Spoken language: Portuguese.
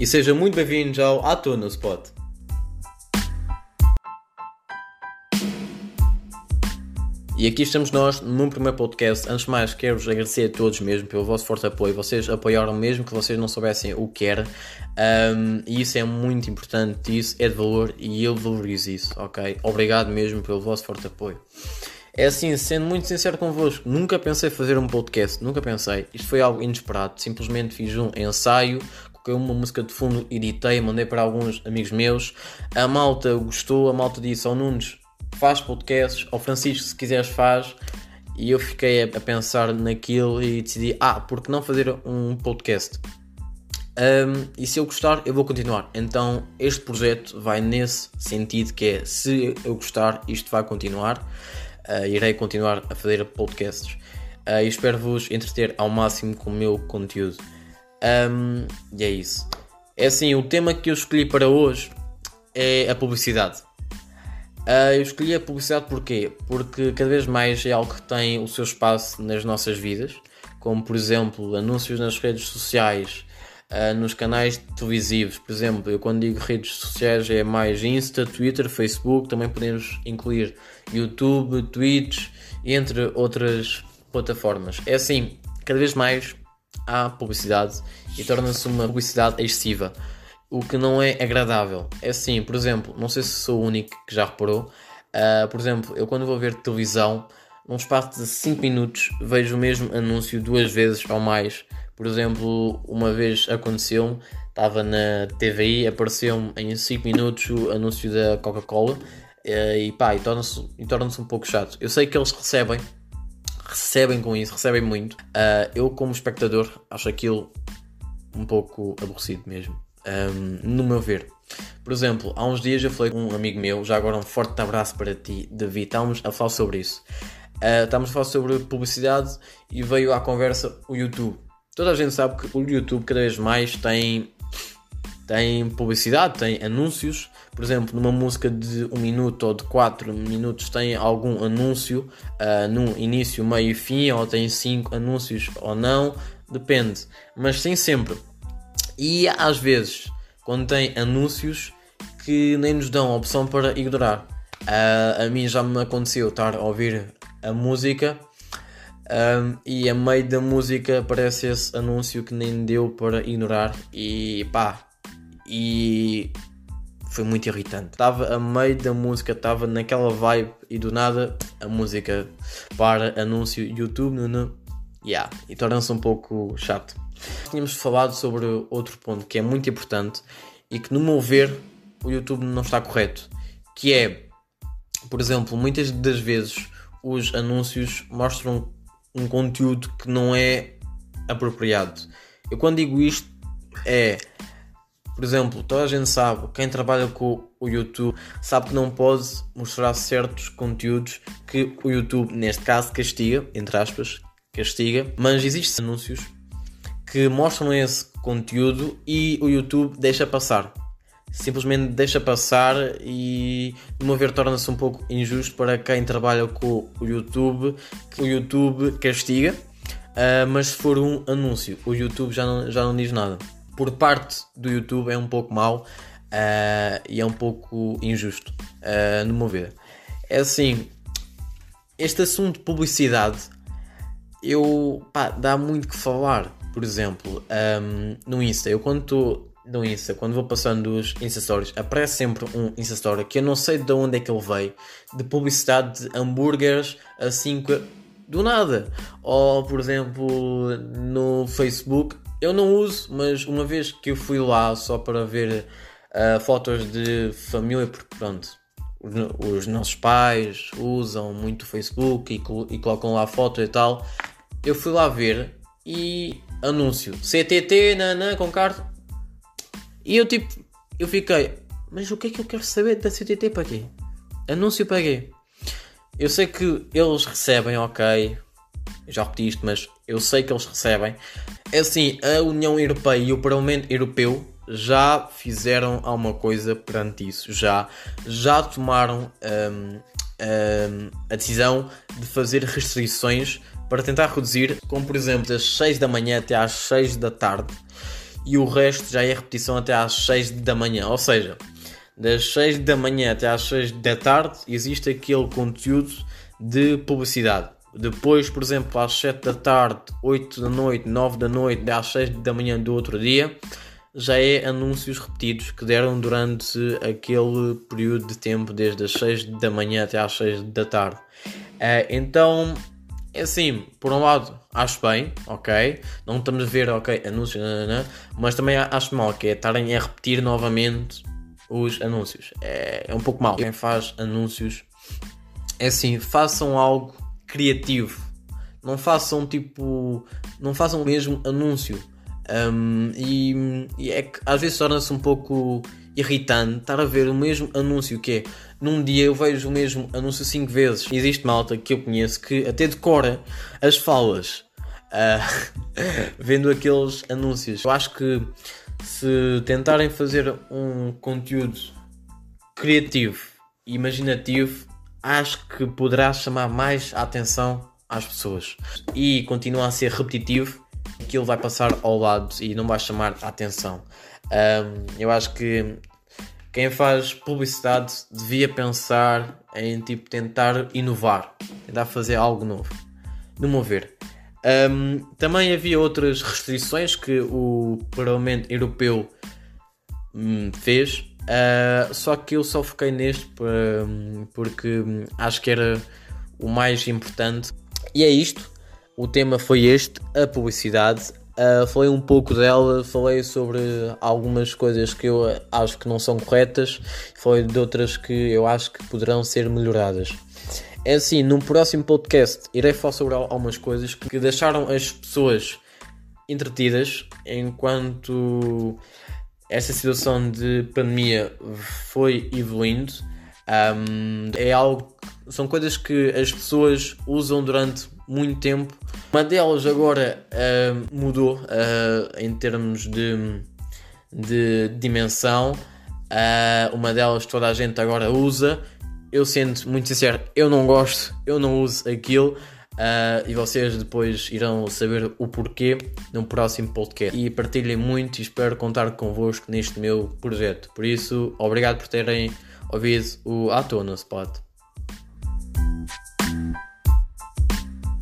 e sejam muito bem-vindos ao Ator no Spot. E aqui estamos nós meu primeiro podcast. Antes de mais, quero-vos agradecer a todos mesmo pelo vosso forte apoio. Vocês apoiaram mesmo que vocês não soubessem o que era. Um, e isso é muito importante, isso é de valor e eu valorizo isso, ok? Obrigado mesmo pelo vosso forte apoio. É assim, sendo muito sincero convosco, nunca pensei fazer um podcast, nunca pensei. Isto foi algo inesperado. Simplesmente fiz um ensaio, coloquei uma música de fundo, editei, mandei para alguns amigos meus. A malta gostou, a malta disse ao Nunes faz podcasts, ao Francisco, se quiseres, faz. E eu fiquei a, pensar naquilo e decidi, ah, por que não fazer um podcast? Um, e se eu gostar, eu vou continuar. Então, este projeto vai nesse sentido que é, se eu gostar, isto vai continuar. Uh, irei continuar a fazer podcasts. Uh, e espero-vos entreter ao máximo com o meu conteúdo. Um, e é isso. É assim, o tema que eu escolhi para hoje é a publicidade. Uh, eu escolhi a publicidade porquê? Porque cada vez mais é algo que tem o seu espaço nas nossas vidas, como por exemplo anúncios nas redes sociais, uh, nos canais televisivos. Por exemplo, eu quando digo redes sociais é mais Insta, Twitter, Facebook, também podemos incluir YouTube, Twitch, entre outras plataformas. É assim, cada vez mais há publicidade e torna-se uma publicidade excessiva o que não é agradável. É assim, por exemplo, não sei se sou o único que já reparou, uh, por exemplo, eu quando vou ver televisão, num espaço de 5 minutos, vejo o mesmo anúncio duas vezes ou mais. Por exemplo, uma vez aconteceu, estava na TVI, apareceu-me em 5 minutos o anúncio da Coca-Cola uh, e pá, e torna-se torna um pouco chato. Eu sei que eles recebem, recebem com isso, recebem muito. Uh, eu, como espectador, acho aquilo um pouco aborrecido mesmo um, no meu ver. Por exemplo, há uns dias eu falei com um amigo meu, já agora um forte abraço para ti, David, estávamos a falar sobre isso. Uh, estávamos a falar sobre publicidade e veio à conversa o YouTube. Toda a gente sabe que o YouTube cada vez mais tem, tem publicidade, tem anúncios. Por exemplo, numa música de um minuto ou de quatro minutos tem algum anúncio uh, no início, meio e fim, ou tem cinco anúncios ou não, depende. Mas tem sempre e às vezes, quando tem anúncios que nem nos dão a opção para ignorar. Uh, a mim já me aconteceu estar a ouvir a música um, e a meio da música aparece esse anúncio que nem deu para ignorar e pá, e foi muito irritante. Estava a meio da música, estava naquela vibe e do nada a música para anúncio YouTube, no, yeah, e torna-se um pouco chato. Tínhamos falado sobre outro ponto que é muito importante e que, no meu ver, o YouTube não está correto. Que é, por exemplo, muitas das vezes os anúncios mostram um conteúdo que não é apropriado. Eu quando digo isto é, por exemplo, toda a gente sabe, quem trabalha com o YouTube sabe que não pode mostrar certos conteúdos que o YouTube, neste caso, castiga, entre aspas, castiga, mas existem anúncios que mostram esse conteúdo e o YouTube deixa passar. Simplesmente deixa passar e, no meu ver, torna-se um pouco injusto para quem trabalha com o YouTube, que o YouTube castiga, uh, mas se for um anúncio, o YouTube já não, já não diz nada. Por parte do YouTube é um pouco mau uh, e é um pouco injusto, uh, no meu ver. É assim, este assunto de publicidade, eu, pá, dá muito que falar por exemplo, um, no Insta, eu quando estou no Insta, quando vou passando os Insta Stories, aparece sempre um Insta Story que eu não sei de onde é que ele veio, de publicidade de hambúrgueres assim do nada. Ou, por exemplo, no Facebook, eu não uso, mas uma vez que eu fui lá só para ver uh, fotos de família, porque pronto, os, nossos pais usam muito o Facebook e, e colocam lá fotos e tal, eu fui lá ver e anúncio CTT nanã, com carta. E eu tipo, eu fiquei, mas o que é que eu quero saber da CTT para quê? Anúncio para quê? Eu sei que eles recebem, ok. Já repeti isto, mas eu sei que eles recebem. É assim, a União Europeia e o Parlamento Europeu já fizeram alguma coisa perante isso. Já, já tomaram um, um, a decisão de fazer restrições para tentar reduzir, como por exemplo das 6 da manhã até às 6 da tarde. e o resto já é repetição até às 6 da manhã. Ou seja, das 6 da manhã até às 6 da tarde existe aquele conteúdo de publicidade. Depois, por exemplo, às 7 da tarde, 8 da noite, 9 da noite, às 6 da manhã do outro dia, já é anúncios repetidos que deram durante aquele período de tempo, desde as 6 da manhã até às 6 da tarde. Uh, então, é assim, por um lado, acho bem, ok? Não estamos a ver, ok, anúncios, nanana, mas também acho mal, que é estarem a repetir novamente os anúncios. É, é um pouco mal. Quem faz anúncios, é assim, façam algo criativo. Não façam tipo. Não façam mesmo anúncio. Um, e, e, é que às vezes torna-se um pouco irritante estar a ver o mesmo anúncio que é num dia eu vejo o mesmo anúncio 5 vezes. Existe malta que eu conheço que até decora as falas uh, vendo aqueles anúncios. Eu acho que se tentarem fazer um conteúdo criativo e imaginativo, acho que poderá chamar mais a atenção às pessoas. E continua a ser repetitivo, aquilo vai passar ao lado e não vai chamar a atenção. Um, eu acho que quem faz publicidade devia pensar em tipo tentar inovar, tentar fazer algo novo. No meu ver. Um, também havia outras restrições que o Parlamento Europeu hum, fez, uh, só que eu só foquei neste hum, porque hum, acho que era o mais importante. E é isto. O tema foi este, a publicidade. Uh, falei um pouco dela, falei sobre algumas coisas que eu acho que não são corretas, falei de outras que eu acho que poderão ser melhoradas. É assim, no próximo podcast irei falar sobre algumas coisas que deixaram as pessoas entretidas enquanto essa situação de pandemia foi evoluindo. Um, é algo, são coisas que as pessoas usam durante muito tempo. Uma delas agora uh, mudou uh, em termos de, de dimensão. Uh, uma delas toda a gente agora usa eu sendo muito sincero, eu não gosto, eu não uso aquilo. Uh, e vocês depois irão saber o porquê no próximo podcast. E partilhem muito e espero contar convosco neste meu projeto. Por isso, obrigado por terem ouvido o À no Spot.